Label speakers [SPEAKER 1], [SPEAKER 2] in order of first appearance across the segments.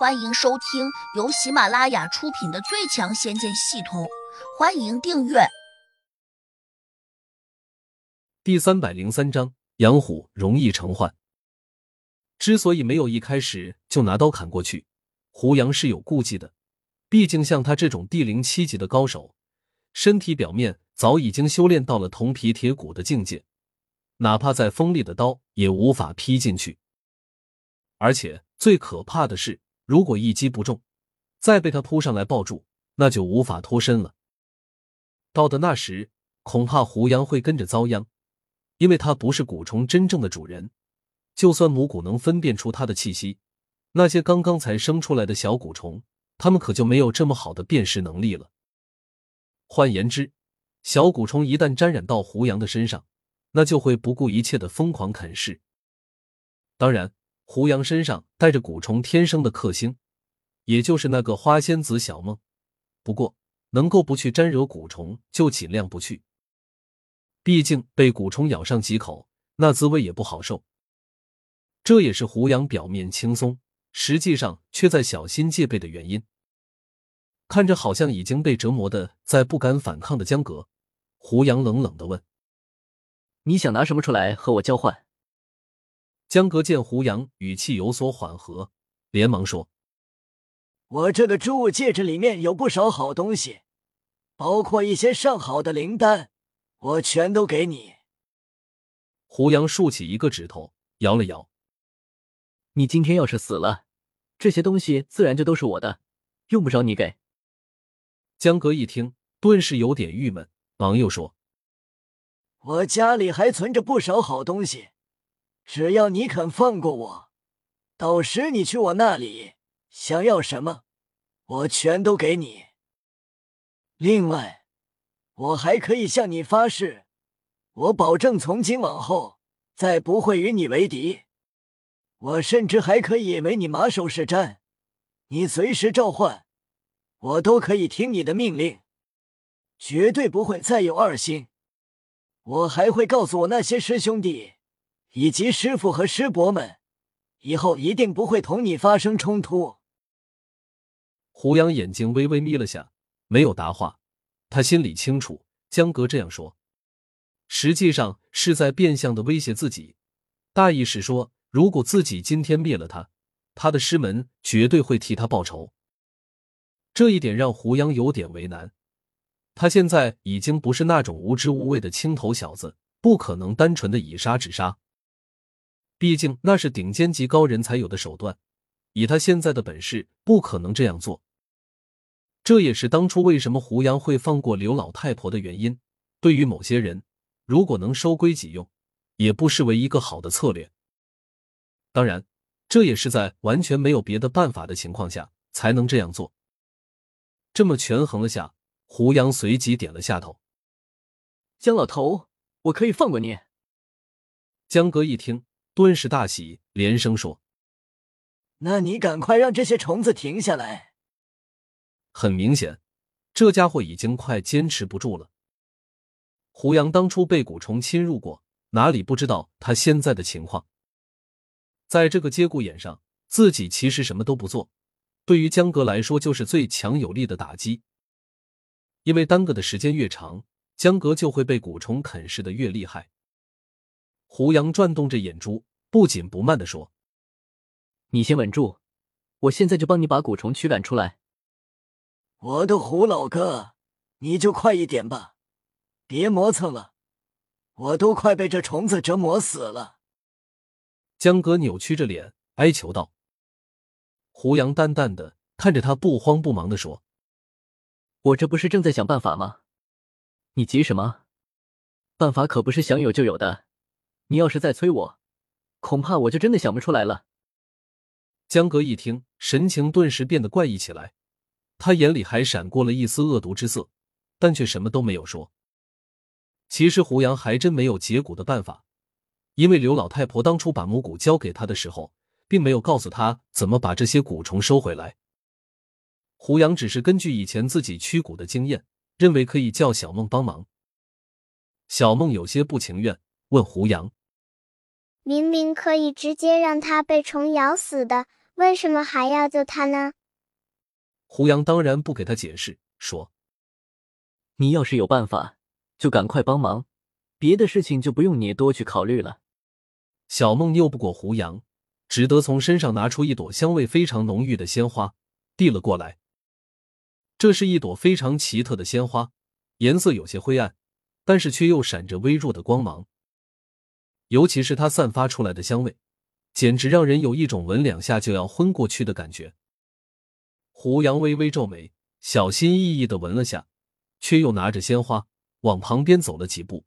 [SPEAKER 1] 欢迎收听由喜马拉雅出品的《最强仙剑系统》，欢迎订阅。
[SPEAKER 2] 第三百零三章：养虎容易成患。之所以没有一开始就拿刀砍过去，胡杨是有顾忌的。毕竟像他这种地灵七级的高手，身体表面早已经修炼到了铜皮铁骨的境界，哪怕再锋利的刀也无法劈进去。而且最可怕的是。如果一击不中，再被他扑上来抱住，那就无法脱身了。到的那时，恐怕胡杨会跟着遭殃，因为他不是蛊虫真正的主人。就算母蛊能分辨出他的气息，那些刚刚才生出来的小蛊虫，他们可就没有这么好的辨识能力了。换言之，小蛊虫一旦沾染到胡杨的身上，那就会不顾一切的疯狂啃噬。当然。胡杨身上带着蛊虫天生的克星，也就是那个花仙子小梦。不过，能够不去沾惹蛊虫，就尽量不去。毕竟被蛊虫咬上几口，那滋味也不好受。这也是胡杨表面轻松，实际上却在小心戒备的原因。看着好像已经被折磨的再不敢反抗的江格，胡杨冷冷的问：“
[SPEAKER 3] 你想拿什么出来和我交换？”
[SPEAKER 2] 江格见胡杨语气有所缓和，连忙说：“
[SPEAKER 4] 我这个珠物戒指里面有不少好东西，包括一些上好的灵丹，我全都给你。”
[SPEAKER 2] 胡杨竖起一个指头，摇了摇：“
[SPEAKER 3] 你今天要是死了，这些东西自然就都是我的，用不着你给。”
[SPEAKER 2] 江格一听，顿时有点郁闷，忙又说：“
[SPEAKER 4] 我家里还存着不少好东西。”只要你肯放过我，到时你去我那里想要什么，我全都给你。另外，我还可以向你发誓，我保证从今往后再不会与你为敌。我甚至还可以为你马首是瞻，你随时召唤，我都可以听你的命令，绝对不会再有二心。我还会告诉我那些师兄弟。以及师傅和师伯们，以后一定不会同你发生冲突。
[SPEAKER 2] 胡杨眼睛微微眯了下，没有答话。他心里清楚，江格这样说，实际上是在变相的威胁自己，大意是说，如果自己今天灭了他，他的师门绝对会替他报仇。这一点让胡杨有点为难。他现在已经不是那种无知无畏的青头小子，不可能单纯的以杀止杀。毕竟那是顶尖级高人才有的手段，以他现在的本事，不可能这样做。这也是当初为什么胡杨会放过刘老太婆的原因。对于某些人，如果能收归己用，也不失为一个好的策略。当然，这也是在完全没有别的办法的情况下才能这样做。这么权衡了下，胡杨随即点了下头。
[SPEAKER 3] 江老头，我可以放过你。
[SPEAKER 2] 江哥一听。顿时大喜，连声说：“
[SPEAKER 4] 那你赶快让这些虫子停下来。”
[SPEAKER 2] 很明显，这家伙已经快坚持不住了。胡杨当初被蛊虫侵入过，哪里不知道他现在的情况？在这个节骨眼上，自己其实什么都不做，对于江格来说就是最强有力的打击。因为耽搁的时间越长，江格就会被蛊虫啃噬的越厉害。胡杨转动着眼珠，不紧不慢的说：“
[SPEAKER 3] 你先稳住，我现在就帮你把蛊虫驱赶出来。”
[SPEAKER 4] 我的胡老哥，你就快一点吧，别磨蹭了，我都快被这虫子折磨死了。”
[SPEAKER 2] 江哥扭曲着脸哀求道。胡杨淡淡的看着他，不慌不忙的说：“
[SPEAKER 3] 我这不是正在想办法吗？你急什么？办法可不是想有就有的。”你要是再催我，恐怕我就真的想不出来了。
[SPEAKER 2] 江哥一听，神情顿时变得怪异起来，他眼里还闪过了一丝恶毒之色，但却什么都没有说。其实胡杨还真没有解蛊的办法，因为刘老太婆当初把母蛊交给他的时候，并没有告诉他怎么把这些蛊虫收回来。胡杨只是根据以前自己驱蛊的经验，认为可以叫小梦帮忙。小梦有些不情愿，问胡杨。
[SPEAKER 5] 明明可以直接让他被虫咬死的，为什么还要救他呢？
[SPEAKER 2] 胡杨当然不给他解释，说：“
[SPEAKER 3] 你要是有办法，就赶快帮忙，别的事情就不用你多去考虑了。”
[SPEAKER 2] 小梦拗不过胡杨，只得从身上拿出一朵香味非常浓郁的鲜花，递了过来。这是一朵非常奇特的鲜花，颜色有些灰暗，但是却又闪着微弱的光芒。尤其是它散发出来的香味，简直让人有一种闻两下就要昏过去的感觉。胡杨微微皱眉，小心翼翼的闻了下，却又拿着鲜花往旁边走了几步。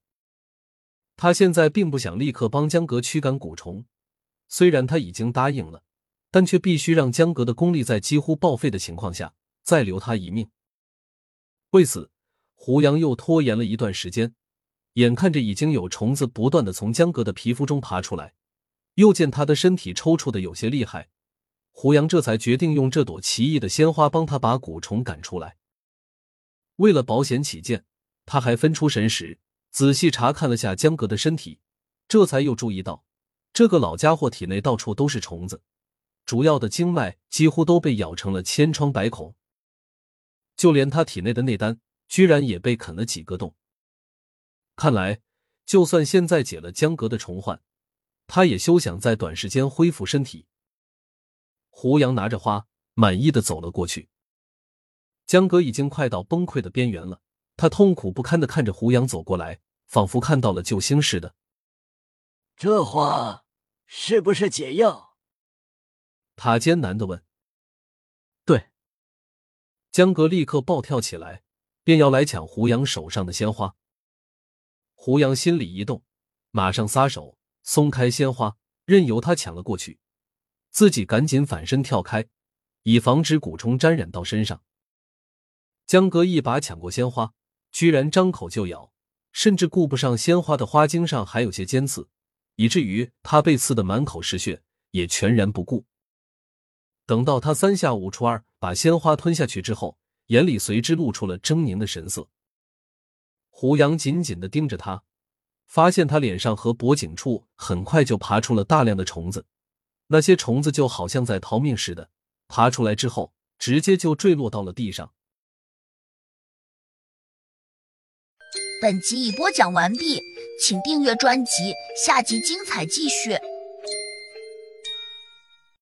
[SPEAKER 2] 他现在并不想立刻帮江阁驱赶蛊虫，虽然他已经答应了，但却必须让江阁的功力在几乎报废的情况下再留他一命。为此，胡杨又拖延了一段时间。眼看着已经有虫子不断的从江阁的皮肤中爬出来，又见他的身体抽搐的有些厉害。胡杨这才决定用这朵奇异的鲜花帮他把蛊虫赶出来。为了保险起见，他还分出神识，仔细查看了下江格的身体，这才又注意到这个老家伙体内到处都是虫子，主要的经脉几乎都被咬成了千疮百孔，就连他体内的内丹居然也被啃了几个洞。看来，就算现在解了江格的重患，他也休想在短时间恢复身体。胡杨拿着花，满意的走了过去。江哥已经快到崩溃的边缘了，他痛苦不堪的看着胡杨走过来，仿佛看到了救星似的。
[SPEAKER 4] 这花是不是解药？
[SPEAKER 2] 他艰难的问。
[SPEAKER 3] 对。
[SPEAKER 2] 江哥立刻暴跳起来，便要来抢胡杨手上的鲜花。胡杨心里一动，马上撒手，松开鲜花，任由他抢了过去。自己赶紧反身跳开，以防止蛊虫沾染到身上。江哥一把抢过鲜花，居然张口就咬，甚至顾不上鲜花的花茎上还有些尖刺，以至于他被刺得满口是血，也全然不顾。等到他三下五除二把鲜花吞下去之后，眼里随之露出了狰狞的神色。胡杨紧紧的盯着他，发现他脸上和脖颈处很快就爬出了大量的虫子。那些虫子就好像在逃命似的，爬出来之后，直接就坠落到了地上。
[SPEAKER 1] 本集已播讲完毕，请订阅专辑，下集精彩继续。